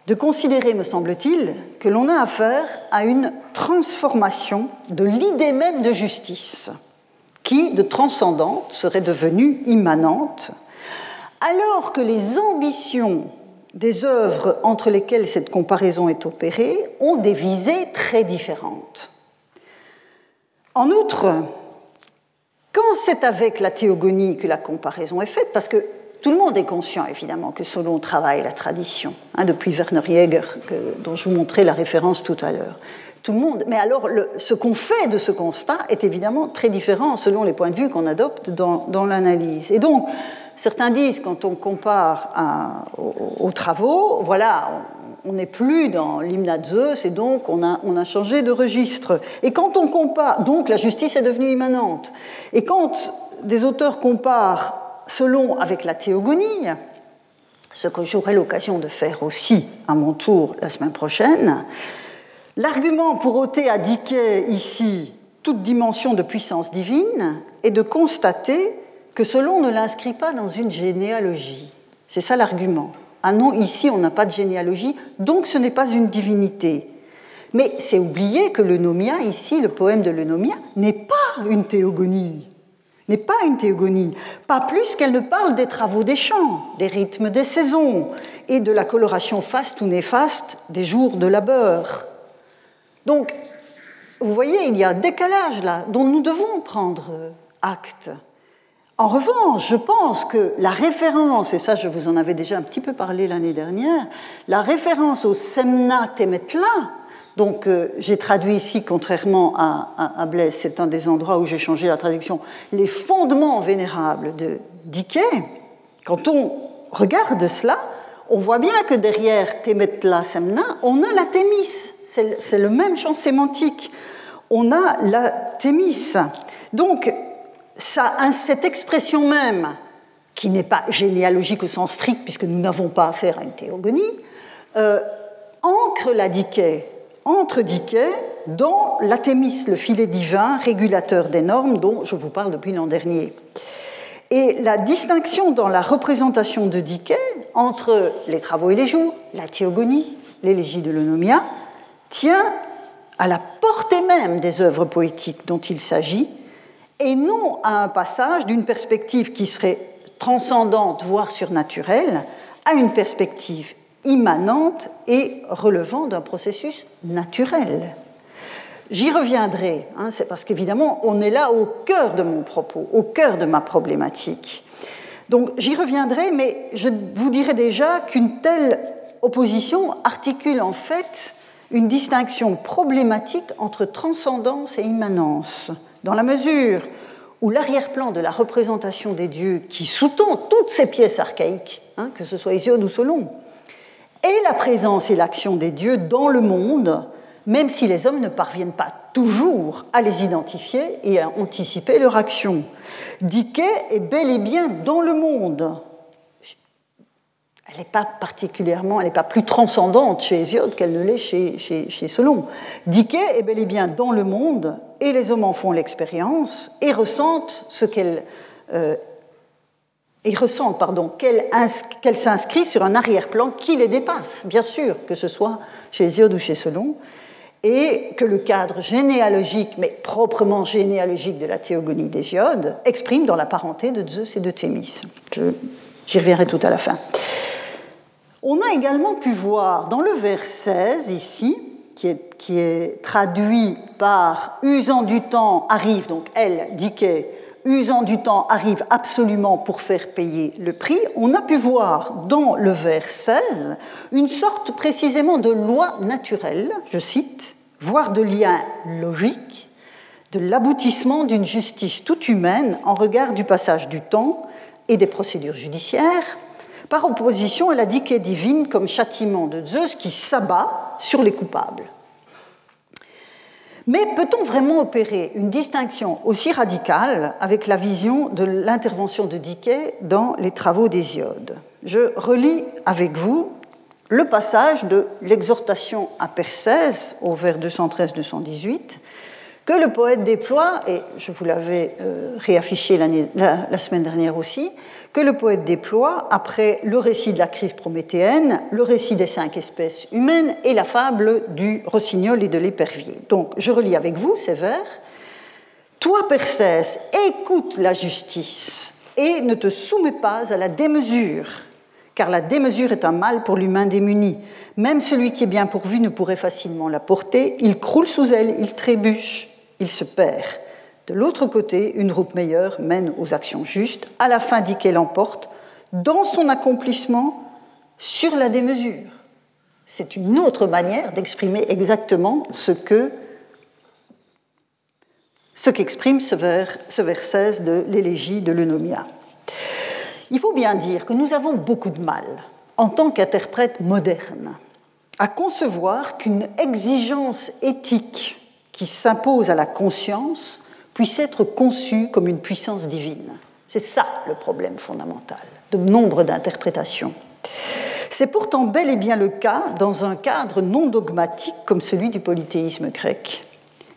Speaker 2: de considérer, me semble-t-il, que l'on a affaire à une transformation de l'idée même de justice, qui, de transcendante, serait devenue immanente, alors que les ambitions des œuvres entre lesquelles cette comparaison est opérée ont des visées très différentes. En outre, quand c'est avec la théogonie que la comparaison est faite, parce que tout le monde est conscient, évidemment, que Solon travaille la tradition, hein, depuis Werner Jäger, dont je vous montrais la référence tout à l'heure. Tout le monde. Mais alors, ce qu'on fait de ce constat est évidemment très différent selon les points de vue qu'on adopte dans, l'analyse. Et donc, certains disent, quand on compare aux, travaux, voilà, on n'est plus dans l'hymne Zeus et donc on a changé de registre. Et quand on compare, donc la justice est devenue immanente. Et quand des auteurs comparent selon avec la théogonie, ce que j'aurai l'occasion de faire aussi à mon tour la semaine prochaine, l'argument pour ôter à Diquet ici toute dimension de puissance divine est de constater que Selon ne l'inscrit pas dans une généalogie. C'est ça l'argument. Ah non, ici on n'a pas de généalogie, donc ce n'est pas une divinité. Mais c'est oublier que le Nomia, ici, le poème de l'Eunomia, n'est pas une théogonie n'est pas une théogonie, pas plus qu'elle ne parle des travaux des champs, des rythmes des saisons et de la coloration faste ou néfaste des jours de labeur. Donc, vous voyez, il y a un décalage là dont nous devons prendre acte. En revanche, je pense que la référence, et ça je vous en avais déjà un petit peu parlé l'année dernière, la référence au Semna Temetla, donc euh, j'ai traduit ici, contrairement à, Blaise, c'est un des endroits où j'ai changé la traduction, les fondements vénérables de Diké. Quand on regarde cela, on voit bien que derrière Temetla Semna, on a la Thémis. C'est le même champ sémantique. On a la Thémis. Donc, ça, cette expression même, qui n'est pas généalogique au sens strict, puisque nous n'avons pas affaire à une théogonie, euh, ancre la Diké entre Diquet dans l'athémis, le filet divin régulateur des normes dont je vous parle depuis l'an dernier. Et la distinction dans la représentation de Diquet entre les travaux et les jours, la théogonie, l'élégie de l'onomia, tient à la portée même des œuvres poétiques dont il s'agit, et non à un passage d'une perspective qui serait transcendante, voire surnaturelle, à une perspective immanente et relevant d'un processus naturel. J'y reviendrai, hein, c'est parce qu'évidemment, on est là au cœur de mon propos, au cœur de ma problématique. Donc j'y reviendrai, mais je vous dirai déjà qu'une telle opposition articule en fait une distinction problématique entre transcendance et immanence, dans la mesure où l'arrière-plan de la représentation des dieux qui sous-tend toutes ces pièces archaïques, hein, que ce soit Hésiode ou Solon, et la présence et l'action des dieux dans le monde, même si les hommes ne parviennent pas toujours à les identifier et à anticiper leur action. Diké est bel et bien dans le monde. Elle n'est pas particulièrement, elle n'est pas plus transcendante chez Hésiode qu'elle ne l'est chez, Solon. Diké est bel et bien dans le monde, et les hommes en font l'expérience et ressentent ce qu'elle euh, et ressentent pardon, qu'elle s'inscrit sur un arrière-plan qui les dépasse, bien sûr, que ce soit chez Hésiode ou chez Solon, et que le cadre généalogique, mais proprement généalogique de la théogonie d'Hésiode, exprime dans la parenté de Zeus et de Thémis. J'y reviendrai tout à la fin. On a également pu voir dans le vers 16, ici, qui est, qui est traduit par usant du temps arrive, donc elle, Diké, usant du temps, arrive absolument pour faire payer le prix, on a pu voir dans le vers 16 une sorte précisément de loi naturelle, je cite, voire de lien logique, de l'aboutissement d'une justice toute humaine en regard du passage du temps et des procédures judiciaires, par opposition à la diquée divine comme châtiment de Zeus qui s'abat sur les coupables. Mais peut-on vraiment opérer une distinction aussi radicale avec la vision de l'intervention de Dickey dans les travaux d'Hésiode Je relis avec vous le passage de l'exhortation à Persès au vers 213-218 que le poète déploie, et je vous l'avais euh, réaffiché la, semaine dernière aussi, que le poète déploie après le récit de la crise prométhéenne, le récit des cinq espèces humaines et la fable du rossignol et de l'épervier. Donc, je relis avec vous ces vers. Toi, Persès, écoute la justice et ne te soumets pas à la démesure, car la démesure est un mal pour l'humain démuni. Même celui qui est bien pourvu ne pourrait facilement la porter. Il croule sous elle, il trébuche, il se perd. De l'autre côté, une route meilleure mène aux actions justes, à la fin dit qu'elle emporte, dans son accomplissement, sur la démesure. C'est une autre manière d'exprimer exactement ce que ce qu'exprime ce vers 16 de l'élégie de l'Eunomia. Il faut bien dire que nous avons beaucoup de mal, en tant qu'interprètes modernes, à concevoir qu'une exigence éthique qui s'impose à la conscience puisse être conçue comme une puissance divine. C'est ça le problème fondamental de nombre d'interprétations. C'est pourtant bel et bien le cas dans un cadre non dogmatique comme celui du polythéisme grec.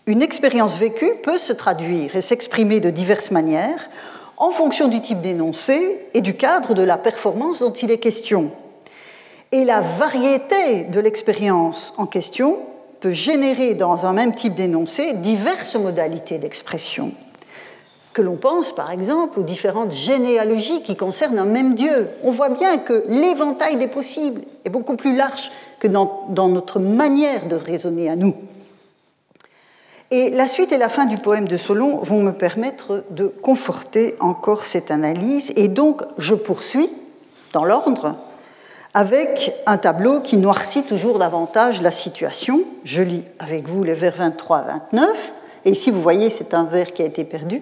Speaker 2: Une expérience vécue peut se traduire et s'exprimer de diverses manières en fonction du type d'énoncé et du cadre de la performance dont il est question. Et la variété de l'expérience en question peut générer dans un même type d'énoncé diverses modalités d'expression. Que l'on pense par exemple aux différentes généalogies qui concernent un même Dieu. On voit bien que l'éventail des possibles est beaucoup plus large que dans, notre manière de raisonner à nous. Et la suite et la fin du poème de Solon vont me permettre de conforter encore cette analyse. Et donc, je poursuis dans l'ordre avec un tableau qui noircit toujours davantage la situation. Je lis avec vous les vers 23 29. Et ici, vous voyez, c'est un vers qui a été perdu,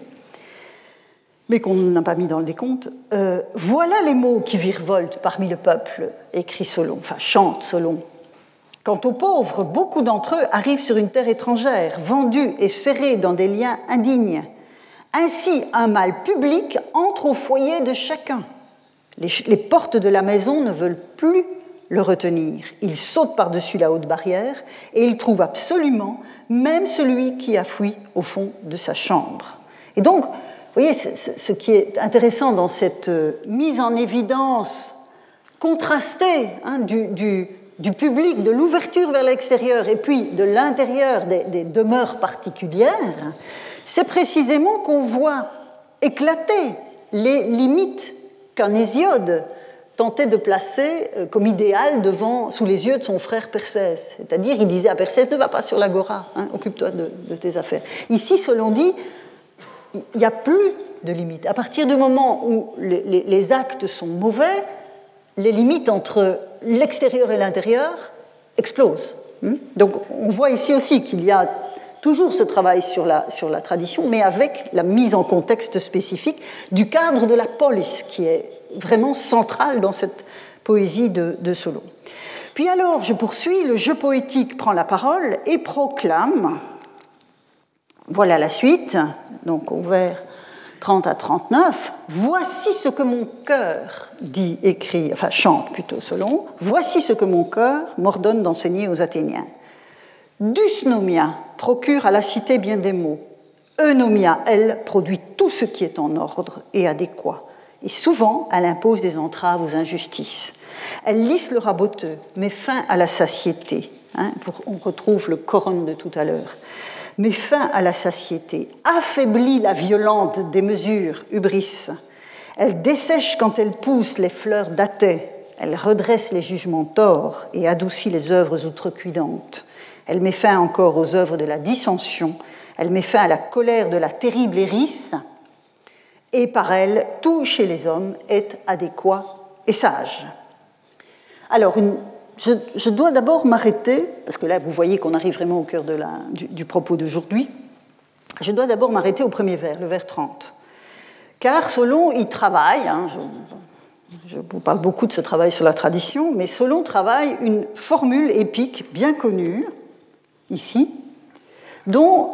Speaker 2: mais qu'on n'a pas mis dans le décompte. Euh, voilà les mots qui virevoltent parmi le peuple, écrit Solon, enfin chante Solon. Quant aux pauvres, beaucoup d'entre eux arrivent sur une terre étrangère, vendus et serrés dans des liens indignes. Ainsi, un mal public entre au foyer de chacun. Les, portes de la maison ne veulent plus le retenir. Il saute par-dessus la haute barrière et il trouve absolument même celui qui a fui au fond de sa chambre. Et donc, vous voyez, ce qui est intéressant dans cette euh, mise en évidence contrastée hein, du, public, de l'ouverture vers l'extérieur et puis de l'intérieur des demeures particulières, c'est précisément qu'on voit éclater les limites qu'un Hésiode tentait de placer euh, comme idéal devant, sous les yeux de son frère Persès. C'est-à-dire, il disait à Persès, ne va pas sur l'agora, hein, occupe-toi de, tes affaires. Ici, selon dit, il n'y a plus de limites. À partir du moment où les, actes sont mauvais, les limites entre l'extérieur et l'intérieur explosent. Hmm? Donc, on voit ici aussi qu'il y a toujours ce travail sur la, sur la tradition, mais avec la mise en contexte spécifique du cadre de la police, qui est vraiment central dans cette poésie de, de Solon. Puis alors, je poursuis, le jeu poétique prend la parole et proclame, voilà la suite, donc au vers 30 à 39, voici ce que mon cœur dit, écrit, enfin chante plutôt Solon, voici ce que mon cœur m'ordonne d'enseigner aux Athéniens. Dusnomia procure à la cité bien des mots. Eunomia, elle, produit tout ce qui est en ordre et adéquat. Et souvent, elle impose des entraves aux injustices. Elle lisse le raboteux, met fin à la satiété. Hein, on retrouve le coron de tout à l'heure. Met fin à la satiété, affaiblit la violente des mesures, hubris. Elle dessèche quand elle pousse les fleurs d'athée. Elle redresse les jugements torts et adoucit les œuvres outrecuidantes. Elle met fin encore aux œuvres de la dissension, elle met fin à la colère de la terrible hérisse, et par elle, tout chez les hommes est adéquat et sage. Alors, je, dois d'abord m'arrêter, parce que là, vous voyez qu'on arrive vraiment au cœur du, propos d'aujourd'hui, je dois d'abord m'arrêter au premier vers, le vers 30. Car Solon y travaille, hein, je, je, vous parle beaucoup de ce travail sur la tradition, mais Solon travaille une formule épique bien connue, ici, dont,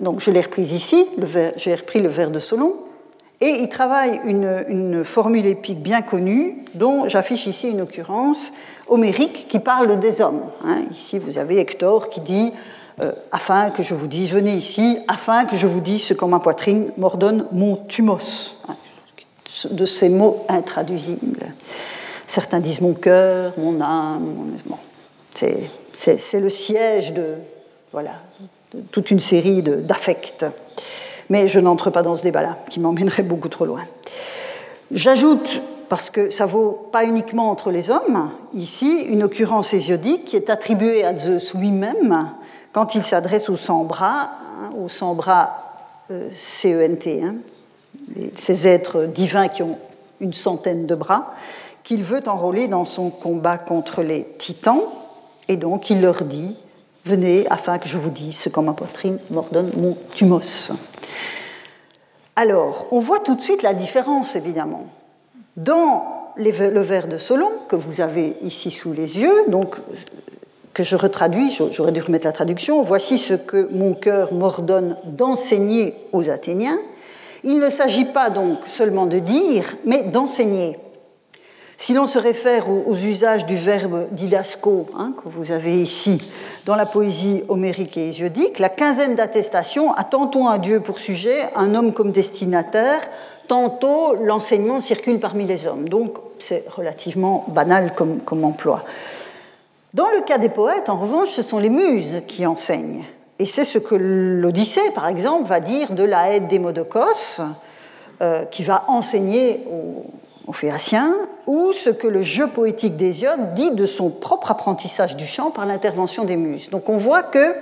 Speaker 2: donc je l'ai reprise ici, j'ai repris le vers de Solon, et il travaille une, formule épique bien connue, dont j'affiche ici une occurrence homérique qui parle des hommes. Hein. ici, vous avez Hector qui dit euh, Afin que je vous dise, venez ici, afin que je vous dise ce qu'en ma poitrine m'ordonne mon thumos. Hein, de ces mots intraduisibles. Certains disent mon cœur, mon âme. Bon, c'est le siège de, voilà, toute une série d'affects. Mais je n'entre pas dans ce débat-là, qui m'emmènerait beaucoup trop loin. J'ajoute, parce que ça vaut pas uniquement entre les hommes, ici, une occurrence hésiodique qui est attribuée à Zeus lui-même quand il s'adresse aux 100 bras, hein, aux 100 bras euh, CENT, hein, ces êtres divins qui ont une centaine de bras, qu'il veut enrôler dans son combat contre les titans, et donc il leur dit Venez afin que je vous dise ce qu'en ma poitrine m'ordonne mon thumos. Alors, on voit tout de suite la différence, évidemment. Dans le vers de Solon, que vous avez ici sous les yeux, donc que je retraduis, j'aurais dû remettre la traduction, voici ce que mon cœur m'ordonne d'enseigner aux Athéniens. Il ne s'agit pas donc seulement de dire, mais d'enseigner. Si l'on se réfère aux, usages du verbe didasco, hein, que vous avez ici dans la poésie homérique et hésiodique, la quinzaine d'attestations a tantôt un dieu pour sujet, un homme comme destinataire, tantôt l'enseignement circule parmi les hommes. Donc c'est relativement banal comme, emploi. Dans le cas des poètes, en revanche, ce sont les muses qui enseignent. Et c'est ce que l'Odyssée, par exemple, va dire de la haie d'Hémodocos, euh, qui va enseigner aux, ou ce que le jeu poétique d'Hésiode dit de son propre apprentissage du chant par l'intervention des muses. Donc on voit que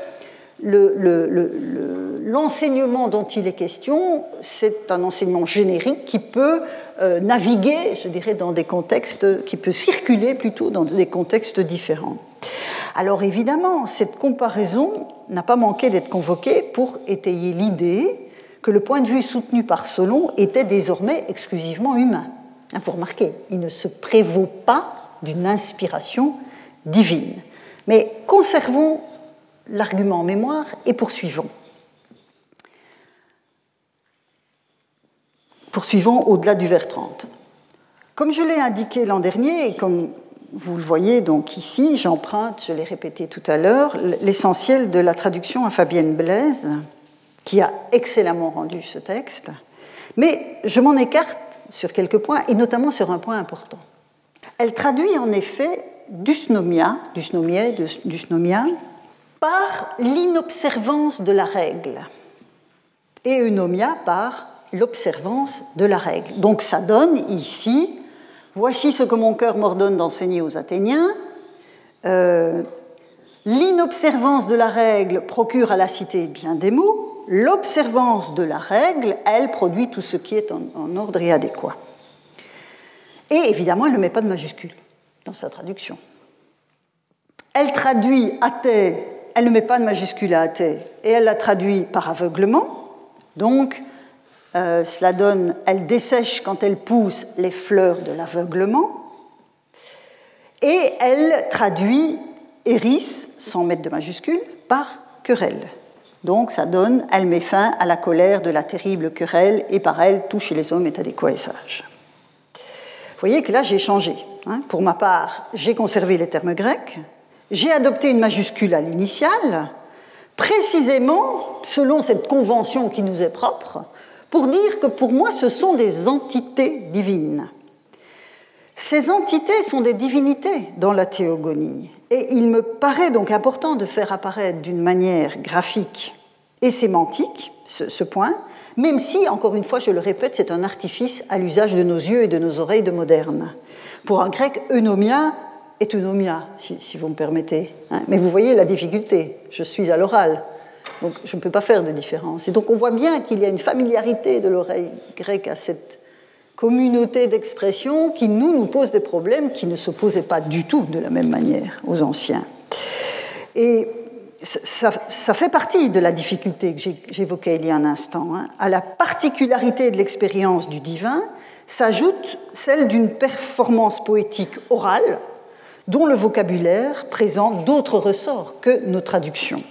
Speaker 2: l'enseignement dont il est question, c'est un enseignement générique qui peut euh, naviguer, je dirais, dans des contextes, qui peut circuler plutôt dans des contextes différents. Alors évidemment, cette comparaison n'a pas manqué d'être convoquée pour étayer l'idée que le point de vue soutenu par Solon était désormais exclusivement humain. Hein, vous remarquez, il ne se prévaut pas d'une inspiration divine. Mais conservons l'argument en mémoire et poursuivons. Poursuivons au-delà du vers 30. Comme je l'ai indiqué l'an dernier, et comme vous le voyez donc ici, j'emprunte, je l'ai répété tout à l'heure, l'essentiel de la traduction à Fabienne Blaise, qui a excellemment rendu ce texte, mais je m'en écarte sur quelques points, et notamment sur un point important. Elle traduit en effet dusnomia, dusnomia, dusnomia par l'inobservance de la règle et eunomia par l'observance de la règle. Donc ça donne ici, voici ce que mon cœur m'ordonne d'enseigner aux Athéniens. Euh, l'inobservance de la règle procure à la cité bien des mots, l'observance de la règle, elle, produit tout ce qui est en, ordre et adéquat. Et évidemment, elle ne met pas de majuscule dans sa traduction. Elle traduit athée elle ne met pas de majuscule à athée et elle la traduit par aveuglement. Donc, euh, cela donne, elle dessèche quand elle pousse les fleurs de l'aveuglement. Et elle traduit Eris, sans mettre de majuscule, par querelle. Donc ça donne, elle met fin à la colère de la terrible querelle, et par elle, tout chez les hommes est adéquat et sage. Vous voyez que là, j'ai changé. Hein. Pour ma part, j'ai conservé les termes grecs, j'ai adopté une majuscule à l'initiale, précisément selon cette convention qui nous est propre, pour dire que pour moi ce sont des entités divines. Ces entités sont des divinités dans la théogonie, et il me paraît donc important de faire apparaître d'une manière graphique et sémantique ce, point, même si, encore une fois, je le répète, c'est un artifice à l'usage de nos yeux et de nos oreilles de modernes. Pour un grec, eunomia autonomia, si, si, vous me permettez. Hein. Mais vous voyez la difficulté. Je suis à l'oral, donc je ne peux pas faire de différence. Et donc on voit bien qu'il y a une familiarité de l'oreille grecque à cette communauté d'expression qui, nous, nous pose des problèmes qui ne se posaient pas du tout de la même manière aux anciens. Et ça, ça fait partie de la difficulté que j'évoquais il y a un instant. Hein. À la particularité de l'expérience du divin s'ajoute celle d'une performance poétique orale, dont le vocabulaire présente d'autres ressorts que nos traductions.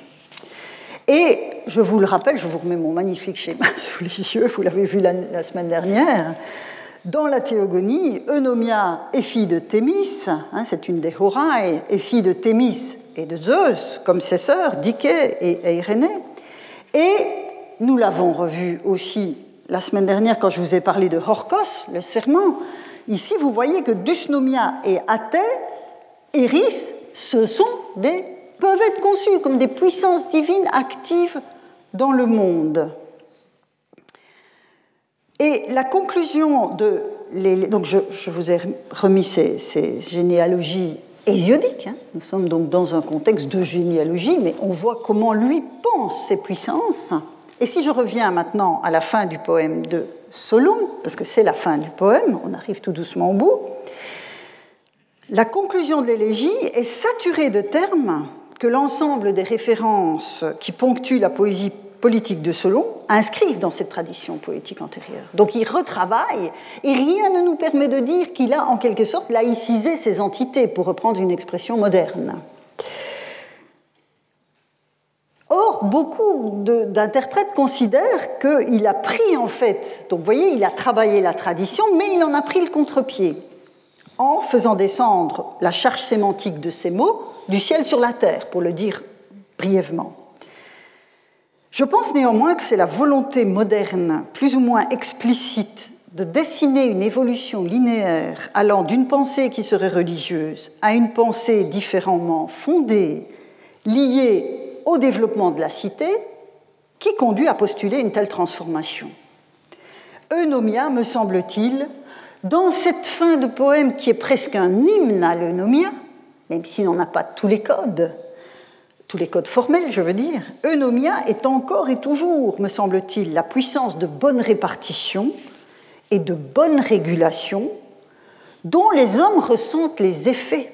Speaker 2: Et je vous le rappelle, je vous remets mon magnifique schéma sous les yeux, vous l'avez vu la, semaine dernière, dans la théogonie, Eunomia est fille de Thémis, hein, c'est une des Horae, est fille de Thémis et de Zeus, comme ses sœurs, Dike et Irénée. Et nous l'avons revu aussi la semaine dernière quand je vous ai parlé de Horkos, le serment. Ici, vous voyez que Dusnomia et Athé, Eris, ce sont des, peuvent être conçus comme des puissances divines actives dans le monde. Et la conclusion de. donc je, vous ai remis ces, généalogies hésiodiques. Hein. Nous sommes donc dans un contexte de généalogie, mais on voit comment lui pense ces puissances. Et si je reviens maintenant à la fin du poème de Solon, parce que c'est la fin du poème, on arrive tout doucement au bout, la conclusion de l'élégie est saturée de termes que l'ensemble des références qui ponctuent la poésie politique de Solon inscrivent dans cette tradition poétique antérieure. Donc il retravaille et rien ne nous permet de dire qu'il a en quelque sorte laïcisé ces entités, pour reprendre une expression moderne. Or, beaucoup d'interprètes considèrent qu'il a pris en fait, donc vous voyez, il a travaillé la tradition, mais il en a pris le contre-pied en faisant descendre la charge sémantique de ces mots du ciel sur la terre, pour le dire brièvement. Je pense néanmoins que c'est la volonté moderne, plus ou moins explicite, de dessiner une évolution linéaire allant d'une pensée qui serait religieuse à une pensée différemment fondée, liée au développement de la cité qui conduit à postuler une telle transformation. Eunomia, me semble-t-il, dans cette fin de poème qui est presque un hymne à l'eunomia, même s'il n'en a pas tous les codes, tous les codes formels, je veux dire, eunomia est encore et toujours, me semble-t-il, la puissance de bonne répartition et de bonne régulation dont les hommes ressentent les effets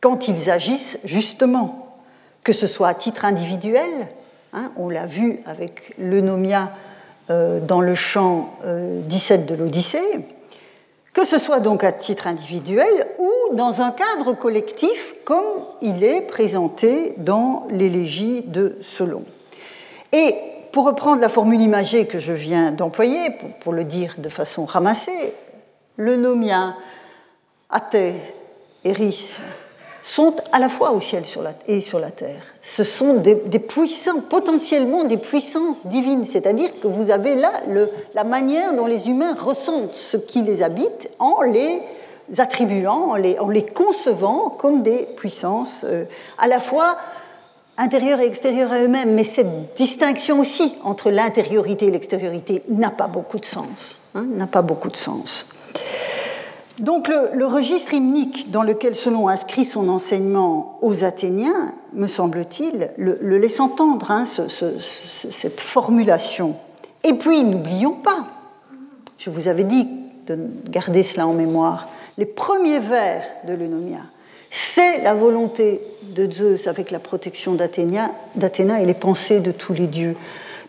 Speaker 2: quand ils agissent justement que ce soit à titre individuel, hein, on l'a vu avec l'eunomia euh, dans le chant 17 euh, de l'Odyssée, que ce soit donc à titre individuel ou dans un cadre collectif comme il est présenté dans l'élégie de Solon. Et pour reprendre la formule imagée que je viens d'employer, pour, le dire de façon ramassée, l'eunomia, Athée, Eris, sont à la fois au ciel et sur la terre. Ce sont des, potentiellement des puissances divines, c'est-à-dire que vous avez là la manière dont les humains ressentent ce qui les habite en les attribuant, en les, concevant comme des puissances euh, à la fois intérieures et extérieures à eux-mêmes. Mais cette distinction aussi entre l'intériorité et l'extériorité n'a pas beaucoup de sens. Hein, n'a pas beaucoup de sens. Donc le, registre hymnique dans lequel Solon inscrit son enseignement aux Athéniens, me semble-t-il, le, laisse entendre, hein, cette formulation. Et puis, n'oublions pas, je vous avais dit de garder cela en mémoire, les premiers vers de l'Eunomia, c'est la volonté de Zeus avec la protection d'Athéna et les pensées de tous les dieux.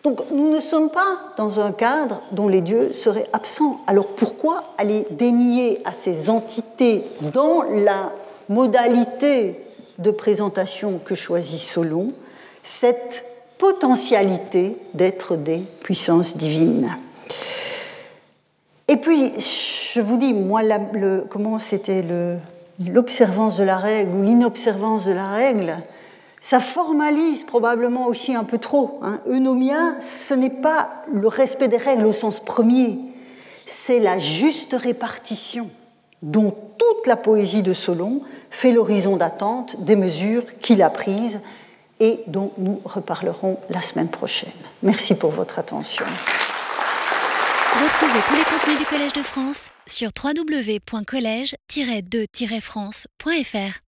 Speaker 2: Donc nous ne sommes pas dans un cadre dont les dieux seraient absents. Alors pourquoi aller dénier à ces entités dans la modalité de présentation que choisit Solon cette potentialité d'être des puissances divines? Et puis, je vous dis, moi, comment c'était l'observance de la règle ou l'inobservance de la règle ça formalise probablement aussi un peu trop. Hein. Eunomia, ce n'est pas le respect des règles au sens premier, c'est la juste répartition dont toute la poésie de Solon fait l'horizon d'attente des mesures qu'il a prises et dont nous reparlerons la semaine prochaine. Merci pour votre attention.
Speaker 1: Retrouvez tous les contenus du Collège de France sur www.colège-2-france.fr.